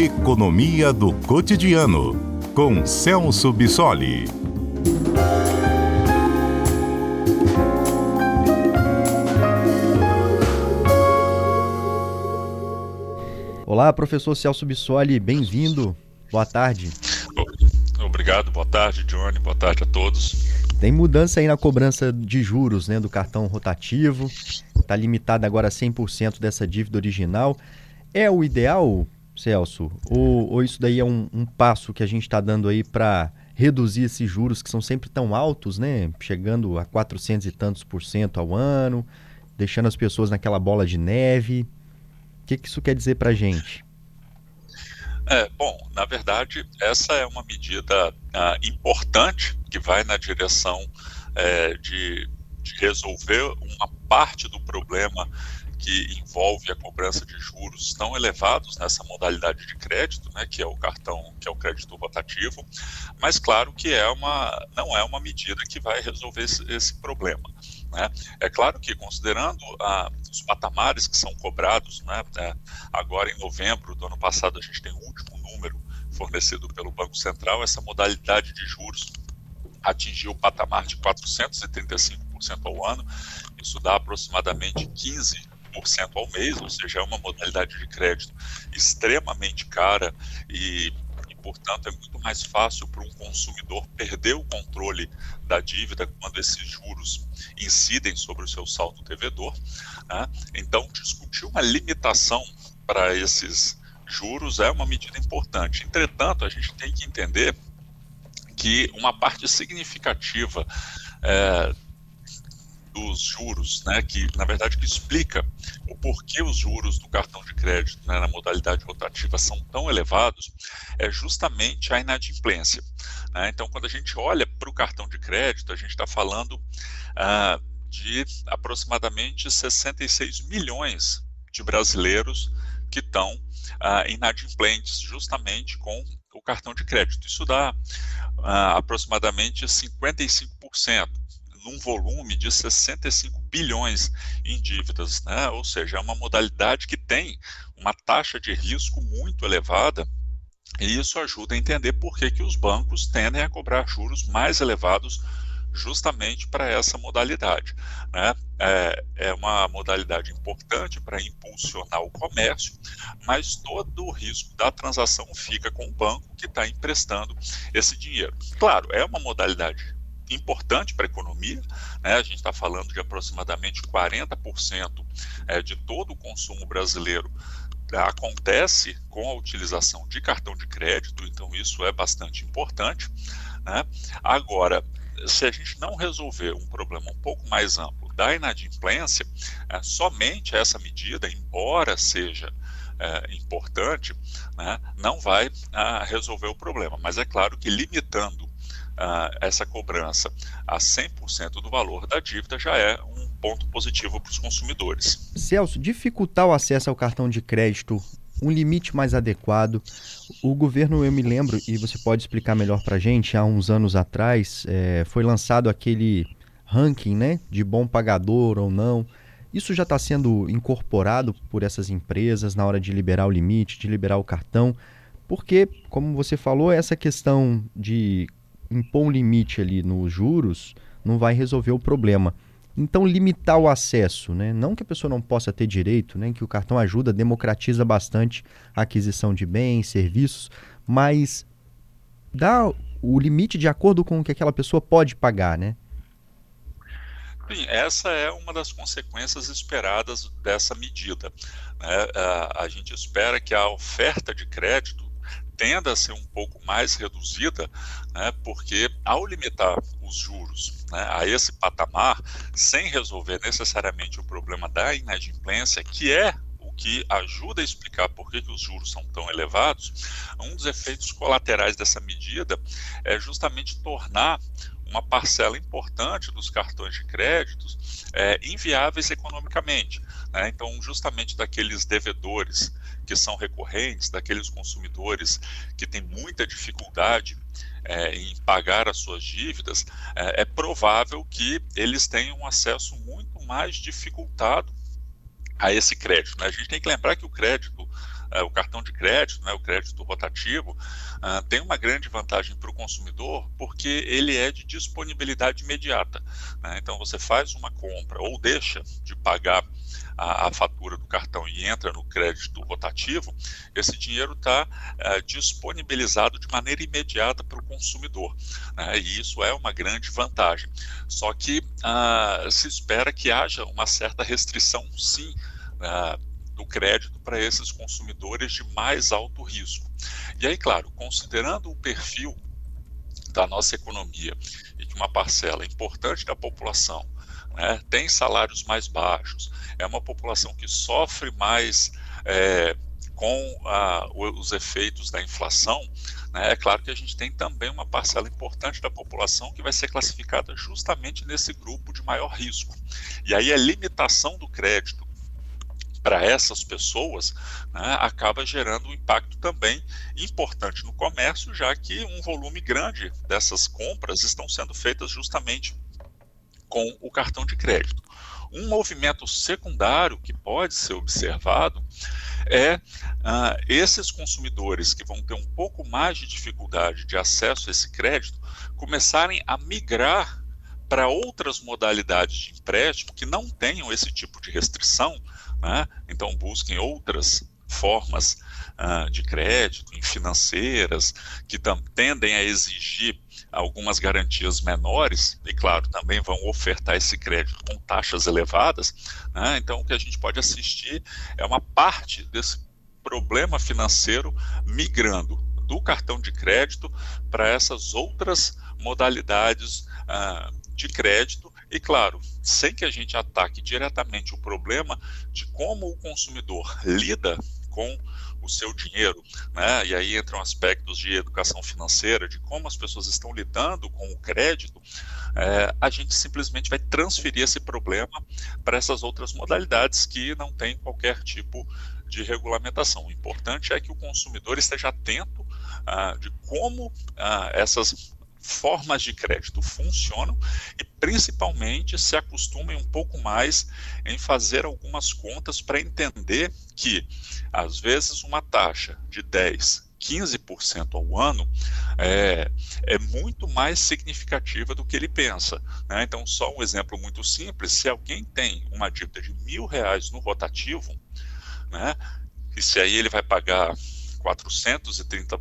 Economia do Cotidiano, com Celso Bissoli. Olá, professor Celso Bissoli, bem-vindo. Boa tarde. Obrigado, boa tarde, Johnny, boa tarde a todos. Tem mudança aí na cobrança de juros né, do cartão rotativo, está limitada agora a 100% dessa dívida original. É o ideal, Celso? Ou, ou isso daí é um, um passo que a gente está dando aí para reduzir esses juros que são sempre tão altos, né? Chegando a 400 e tantos por cento ao ano, deixando as pessoas naquela bola de neve. O que, que isso quer dizer para a gente? É, bom, na verdade, essa é uma medida ah, importante que vai na direção é, de, de resolver uma parte do problema que envolve a cobrança de juros tão elevados nessa modalidade de crédito, né, que é o cartão, que é o crédito rotativo, mas claro que é uma, não é uma medida que vai resolver esse, esse problema. Né? É claro que, considerando os patamares que são cobrados, né, é, agora em novembro do ano passado a gente tem o último número fornecido pelo Banco Central, essa modalidade de juros atingiu o patamar de 435% ao ano, isso dá aproximadamente 15 ao mês, ou seja, é uma modalidade de crédito extremamente cara e, e portanto, é muito mais fácil para um consumidor perder o controle da dívida quando esses juros incidem sobre o seu saldo devedor. Né? Então, discutir uma limitação para esses juros é uma medida importante. Entretanto, a gente tem que entender que uma parte significativa é, dos juros, né, que na verdade que explica o porquê os juros do cartão de crédito né, na modalidade rotativa são tão elevados, é justamente a inadimplência. Né? Então, quando a gente olha para o cartão de crédito, a gente está falando ah, de aproximadamente 66 milhões de brasileiros que estão ah, inadimplentes justamente com o cartão de crédito. Isso dá ah, aproximadamente 55% num volume de 65 bilhões em dívidas, né? ou seja, é uma modalidade que tem uma taxa de risco muito elevada e isso ajuda a entender por que, que os bancos tendem a cobrar juros mais elevados justamente para essa modalidade. Né? É, é, uma modalidade importante para impulsionar o comércio, mas todo o risco da transação fica com o banco que está emprestando esse dinheiro. Claro, é uma modalidade importante para a economia. Né? A gente está falando de aproximadamente 40% é, de todo o consumo brasileiro acontece com a utilização de cartão de crédito, então isso é bastante importante. Né? Agora, se a gente não resolver um problema um pouco mais amplo da inadimplência, é, somente essa medida, embora seja é, importante, né, não vai ah, resolver o problema. Mas é claro que limitando uh, essa cobrança a 100% do valor da dívida já é um ponto positivo para os consumidores. Celso, dificultar o acesso ao cartão de crédito, um limite mais adequado. O governo, eu me lembro, e você pode explicar melhor para a gente, há uns anos atrás, é, foi lançado aquele ranking né, de bom pagador ou não. Isso já está sendo incorporado por essas empresas na hora de liberar o limite, de liberar o cartão, porque, como você falou, essa questão de impor um limite ali nos juros não vai resolver o problema. Então, limitar o acesso, né? não que a pessoa não possa ter direito, né? que o cartão ajuda, democratiza bastante a aquisição de bens, serviços, mas dá o limite de acordo com o que aquela pessoa pode pagar, né? Sim, essa é uma das consequências esperadas dessa medida. Né? A gente espera que a oferta de crédito tenda a ser um pouco mais reduzida, né, porque ao limitar os juros né, a esse patamar, sem resolver necessariamente o problema da inadimplência, que é o que ajuda a explicar por que, que os juros são tão elevados, um dos efeitos colaterais dessa medida é justamente tornar uma parcela importante dos cartões de créditos é, inviáveis economicamente. Né? Então, justamente daqueles devedores que são recorrentes, daqueles consumidores que têm muita dificuldade é, em pagar as suas dívidas, é, é provável que eles tenham um acesso muito mais dificultado a esse crédito. Né? A gente tem que lembrar que o crédito o cartão de crédito, né, o crédito rotativo, uh, tem uma grande vantagem para o consumidor porque ele é de disponibilidade imediata. Né? Então você faz uma compra ou deixa de pagar a, a, fatura do cartão e entra no crédito rotativo, esse dinheiro está é, disponibilizado de maneira imediata para o consumidor. Né? E isso é uma grande vantagem. Só que ah, se espera que haja uma certa restrição, sim, ah, do crédito para esses consumidores de mais alto risco. E aí, claro, considerando o perfil da nossa economia e de uma parcela importante da população né, tem salários mais baixos, é uma população que sofre mais é, com a, os efeitos da inflação, né, é claro que a gente tem também uma parcela importante da população que vai ser classificada justamente nesse grupo de maior risco. E aí a limitação do crédito para essas pessoas né, acaba gerando um impacto também importante no comércio, já que um volume grande dessas compras estão sendo feitas justamente com o cartão de crédito. Um movimento secundário que pode ser observado é uh, esses consumidores que vão ter um pouco mais de dificuldade de acesso a esse crédito começarem a migrar para outras modalidades de empréstimo que não tenham esse tipo de restrição, né? então busquem outras formas uh, de crédito, em financeiras, que tendem a exigir algumas garantias menores, e claro, também vão ofertar esse crédito com taxas elevadas, né? então o que a gente pode assistir é uma parte desse problema financeiro migrando do cartão de crédito para essas outras modalidades uh, de crédito e, claro, sem que a gente ataque diretamente o problema de como o consumidor lida com o seu dinheiro, né? E aí entram aspectos de educação financeira, de como as pessoas estão lidando com o crédito. É, a gente simplesmente vai transferir esse problema para essas outras modalidades que não têm qualquer tipo de regulamentação. O importante é que o consumidor esteja atento ah, de como ah, essas formas de crédito funcionam e principalmente se acostumem um pouco mais em fazer algumas contas para entender que às vezes uma taxa de 10, 15% ao ano é, é, muito mais significativa do que ele pensa. Né? Então, só um exemplo muito simples: se alguém tem uma dívida de mil reais no rotativo, né, e se aí ele vai pagar 430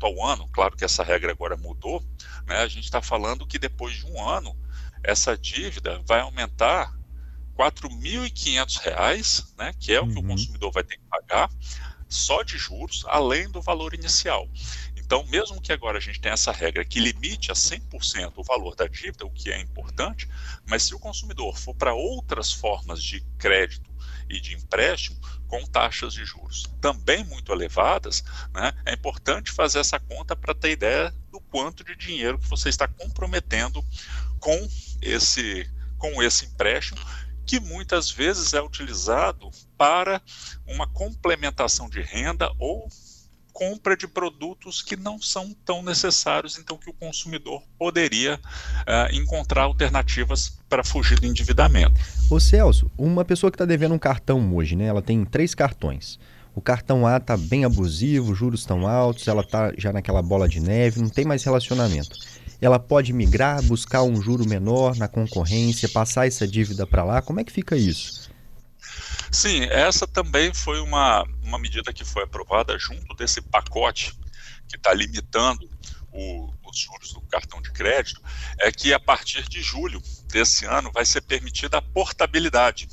ao ano, claro que essa regra agora mudou, né, a gente está falando que depois de um ano, essa dívida vai aumentar R$ 4.500, né, que é o que o uhum. consumidor vai ter que pagar, só de juros, além do valor inicial. Então, mesmo que agora a gente tenha essa regra que limite a 100% o valor da dívida, o que é importante, mas se o consumidor for para outras formas de crédito e de empréstimo, com taxas de juros também muito elevadas, né, é importante fazer essa conta para ter ideia do quanto de dinheiro que você está comprometendo com esse, com esse empréstimo, que muitas vezes é utilizado para uma complementação de renda ou compra de produtos que não são tão necessários, então que o consumidor poderia uh, encontrar alternativas para fugir do endividamento. Ô Celso, uma pessoa que está devendo um cartão hoje, né? Ela tem três cartões. O cartão A está bem abusivo, juros estão altos, ela está já naquela bola de neve, não tem mais relacionamento. Ela pode migrar, buscar um juro menor na concorrência, passar essa dívida para lá. Como é que fica isso? Sim, essa também foi uma, uma medida que foi aprovada junto desse pacote que está limitando o, os juros do cartão de crédito, é que a partir de julho desse ano vai ser permitida a portabilidade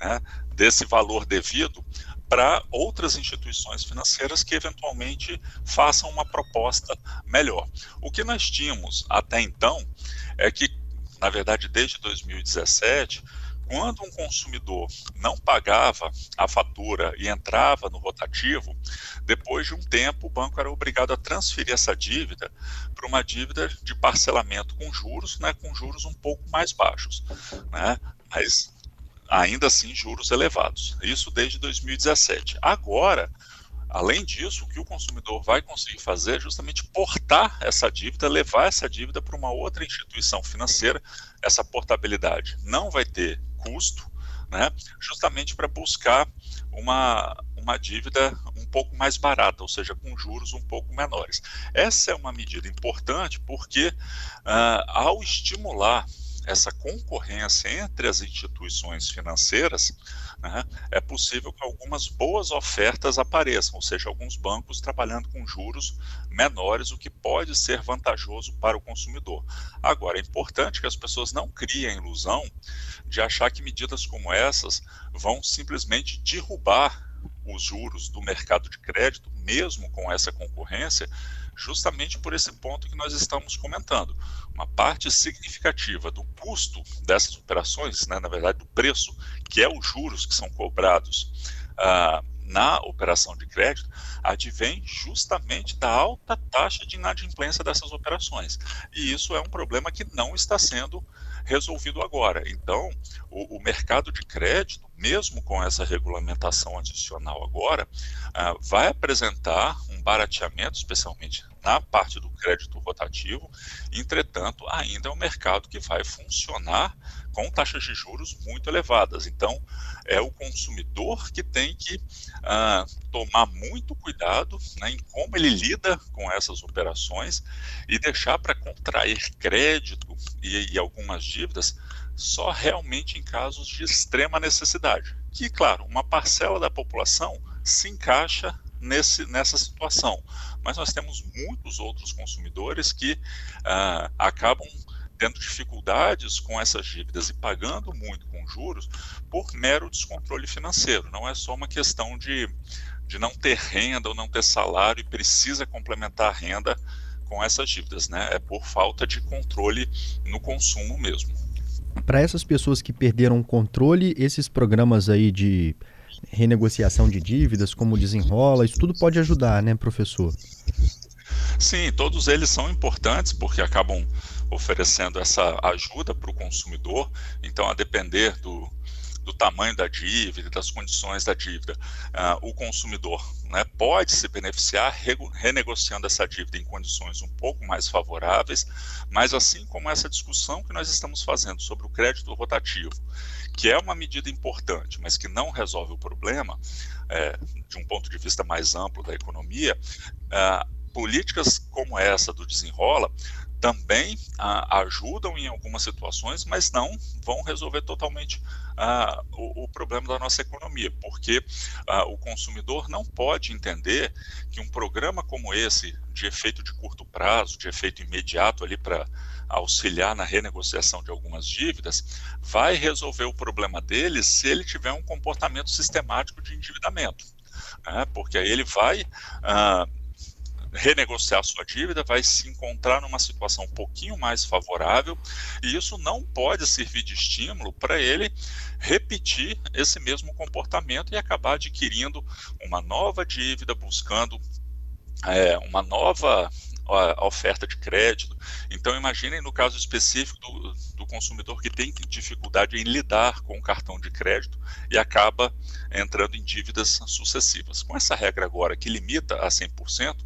né, desse valor devido para outras instituições financeiras que eventualmente façam uma proposta melhor. O que nós tínhamos até então é que, na verdade, desde 2017, quando um consumidor não pagava a fatura e entrava no rotativo, depois de um tempo o banco era obrigado a transferir essa dívida para uma dívida de parcelamento com juros, né, com juros um pouco mais baixos, né, mas ainda assim juros elevados. Isso desde 2017. Agora, Além disso, o que o consumidor vai conseguir fazer é justamente portar essa dívida, levar essa dívida para uma outra instituição financeira. Essa portabilidade não vai ter custo, né, justamente para buscar uma, uma dívida um pouco mais barata, ou seja, com juros um pouco menores. Essa é uma medida importante porque, uh, ao estimular essa concorrência entre as instituições financeiras, né, é possível que algumas boas ofertas apareçam, ou seja, alguns bancos trabalhando com juros menores, o que pode ser vantajoso para o consumidor. Agora, é importante que as pessoas não criem a ilusão de achar que medidas como essas vão simplesmente derrubar os juros do mercado de crédito, mesmo com essa concorrência, justamente por esse ponto que nós estamos comentando. Uma parte significativa do custo dessas operações, né, na verdade, do preço, que é os juros que são cobrados ah, na operação de crédito, advém justamente da alta taxa de inadimplência dessas operações. E isso é um problema que não está sendo resolvido agora. Então, o, o mercado de crédito, mesmo com essa regulamentação adicional agora, uh, vai apresentar um barateamento, especialmente na parte do crédito rotativo. Entretanto, ainda é um mercado que vai funcionar com taxas de juros muito elevadas. Então, é o consumidor que tem que uh, tomar muito cuidado né, em como ele lida com essas operações e deixar para contrair crédito e, e algumas dívidas só realmente em casos de extrema necessidade. Que, claro, uma parcela da população se encaixa nesse, nessa situação, mas nós temos muitos outros consumidores que uh, acabam tendo dificuldades com essas dívidas e pagando muito com juros por mero descontrole financeiro. Não é só uma questão de, de não ter renda ou não ter salário e precisa complementar a renda com essas dívidas, né? É por falta de controle no consumo mesmo. Para essas pessoas que perderam o controle, esses programas aí de renegociação de dívidas, como desenrola, isso tudo pode ajudar, né, professor? Sim, todos eles são importantes porque acabam oferecendo essa ajuda para o consumidor. Então, a depender do, do tamanho da dívida, das condições da dívida, uh, o consumidor né, pode se beneficiar renegociando essa dívida em condições um pouco mais favoráveis, mas assim como essa discussão que nós estamos fazendo sobre o crédito rotativo, que é uma medida importante, mas que não resolve o problema, é, de um ponto de vista mais amplo da economia, uh, políticas como essa do desenrola também ah, ajudam em algumas situações, mas não vão resolver totalmente ah, o, o, problema da nossa economia, porque ah, o consumidor não pode entender que um programa como esse, de efeito de curto prazo, de efeito imediato ali para auxiliar na renegociação de algumas dívidas, vai resolver o problema dele se ele tiver um comportamento sistemático de endividamento. Né? Porque aí ele vai ah, renegociar sua dívida, vai se encontrar numa situação um pouquinho mais favorável, e isso não pode servir de estímulo para ele repetir esse mesmo comportamento e acabar adquirindo uma nova dívida, buscando é, uma nova a oferta de crédito. Então, imaginem no caso específico do, do, consumidor que tem dificuldade em lidar com o cartão de crédito e acaba entrando em dívidas sucessivas. Com essa regra agora que limita a 100%,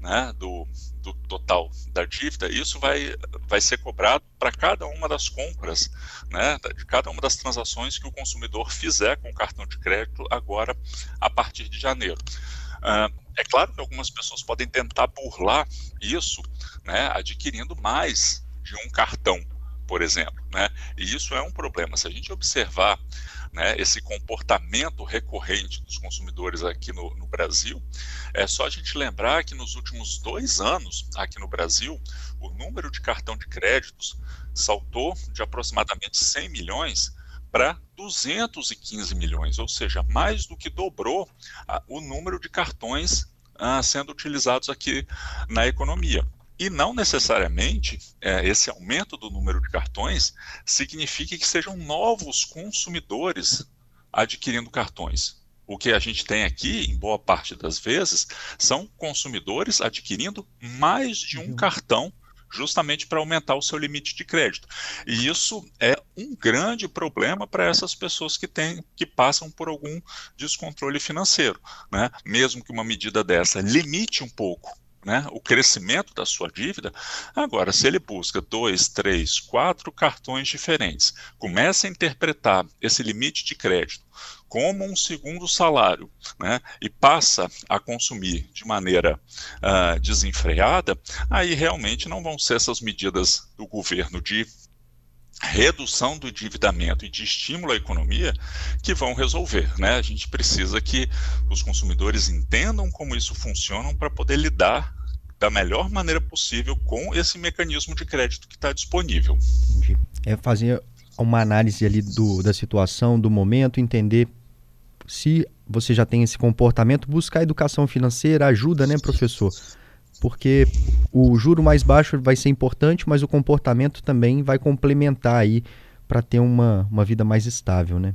né, do, do total da dívida, isso vai, vai ser cobrado para cada uma das compras, né, de cada uma das transações que o consumidor fizer com o cartão de crédito agora a partir de janeiro. Uh, é claro que algumas pessoas podem tentar burlar isso, né, adquirindo mais de um cartão, por exemplo, né, e isso é um problema. Se a gente observar né, esse comportamento recorrente dos consumidores aqui no, no, Brasil, é só a gente lembrar que nos últimos dois anos, aqui no Brasil, o número de cartão de créditos saltou de aproximadamente 100 milhões para 215 milhões, ou seja, mais do que dobrou a, o número de cartões ah, sendo utilizados aqui na economia. E não necessariamente é, esse aumento do número de cartões significa que sejam novos consumidores adquirindo cartões. O que a gente tem aqui, em boa parte das vezes, são consumidores adquirindo mais de um cartão justamente para aumentar o seu limite de crédito. E isso é um grande problema para essas pessoas que têm, que passam por algum descontrole financeiro, né? Mesmo que uma medida dessa limite um pouco né, o crescimento da sua dívida. Agora, se ele busca dois, três, quatro cartões diferentes, começa a interpretar esse limite de crédito como um segundo salário né, e passa a consumir de maneira uh, desenfreada, aí realmente não vão ser essas medidas do governo de redução do endividamento e de estímulo à economia que vão resolver. Né? A gente precisa que os consumidores entendam como isso funciona para poder lidar da melhor maneira possível com esse mecanismo de crédito que está disponível. Entendi. É fazer uma análise ali do, da situação, do momento, entender se você já tem esse comportamento, buscar educação financeira ajuda, né, professor? Porque o juro mais baixo vai ser importante, mas o comportamento também vai complementar aí para ter uma, uma vida mais estável, né?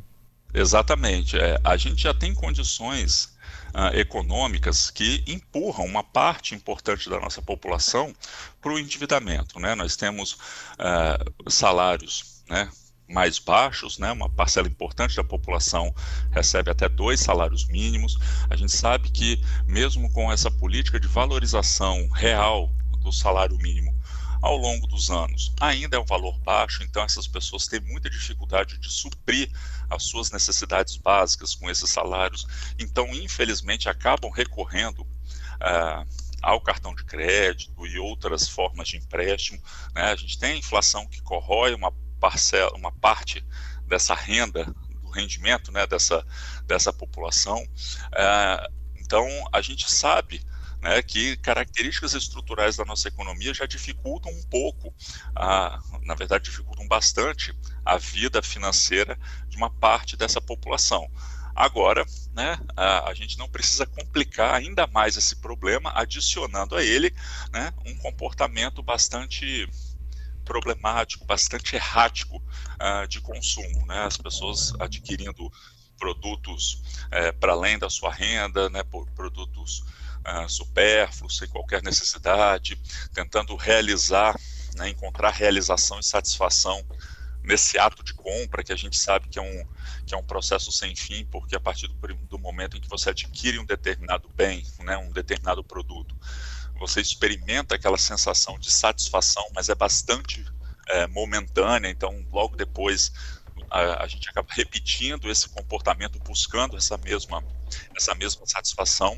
Exatamente. É, a gente já tem condições uh, econômicas que empurram uma parte importante da nossa população para o endividamento. Né? Nós temos uh, salários né, mais baixos, né? uma parcela importante da população recebe até dois salários mínimos. A gente sabe que, mesmo com essa política de valorização real do salário mínimo ao longo dos anos, ainda é um valor baixo, então essas pessoas têm muita dificuldade de suprir as suas necessidades básicas com esses salários, então, infelizmente, acabam recorrendo. Uh, ao cartão de crédito e outras formas de empréstimo. Né? A gente tem a inflação que corrói uma parcela, uma parte dessa renda, do rendimento né, dessa, dessa população. É, então, a gente sabe né, que características estruturais da nossa economia já dificultam um pouco, a, na verdade, dificultam bastante a vida financeira de uma parte dessa população. Agora, né, a, a, gente não precisa complicar ainda mais esse problema, adicionando a ele né, um comportamento bastante problemático, bastante errático uh, de consumo, né? As pessoas adquirindo produtos uh, para além da sua renda, né? Por produtos uh, supérfluos, sem qualquer necessidade, tentando realizar, né? encontrar realização e satisfação nesse ato de compra que a gente sabe que é um que é um processo sem fim, porque a partir do, do momento em que você adquire um determinado bem, né, um determinado produto, você experimenta aquela sensação de satisfação, mas é bastante é, momentânea, então logo depois a, a, gente acaba repetindo esse comportamento, buscando essa mesma, essa mesma satisfação.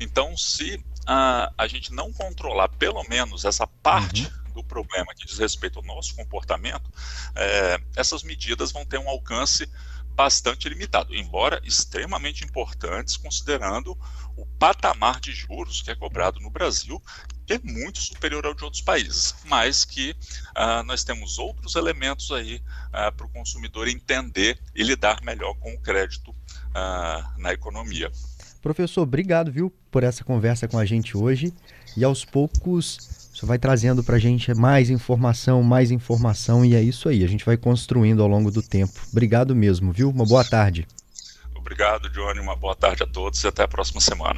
Então, se a, a gente não controlar pelo menos essa parte uhum. do problema que diz respeito ao nosso comportamento, é, essas medidas vão ter um alcance bastante limitado, embora extremamente importantes, considerando o patamar de juros que é cobrado no Brasil, que é muito superior ao de outros países, mas que uh, nós temos outros elementos aí uh, para o consumidor entender e lidar melhor com o crédito uh, na economia. Professor, obrigado, viu, por essa conversa com a gente hoje. E aos poucos você vai trazendo para a gente mais informação, mais informação, e é isso aí. A gente vai construindo ao longo do tempo. Obrigado mesmo, viu? Uma boa tarde. Obrigado, Johnny. Uma boa tarde a todos e até a próxima semana.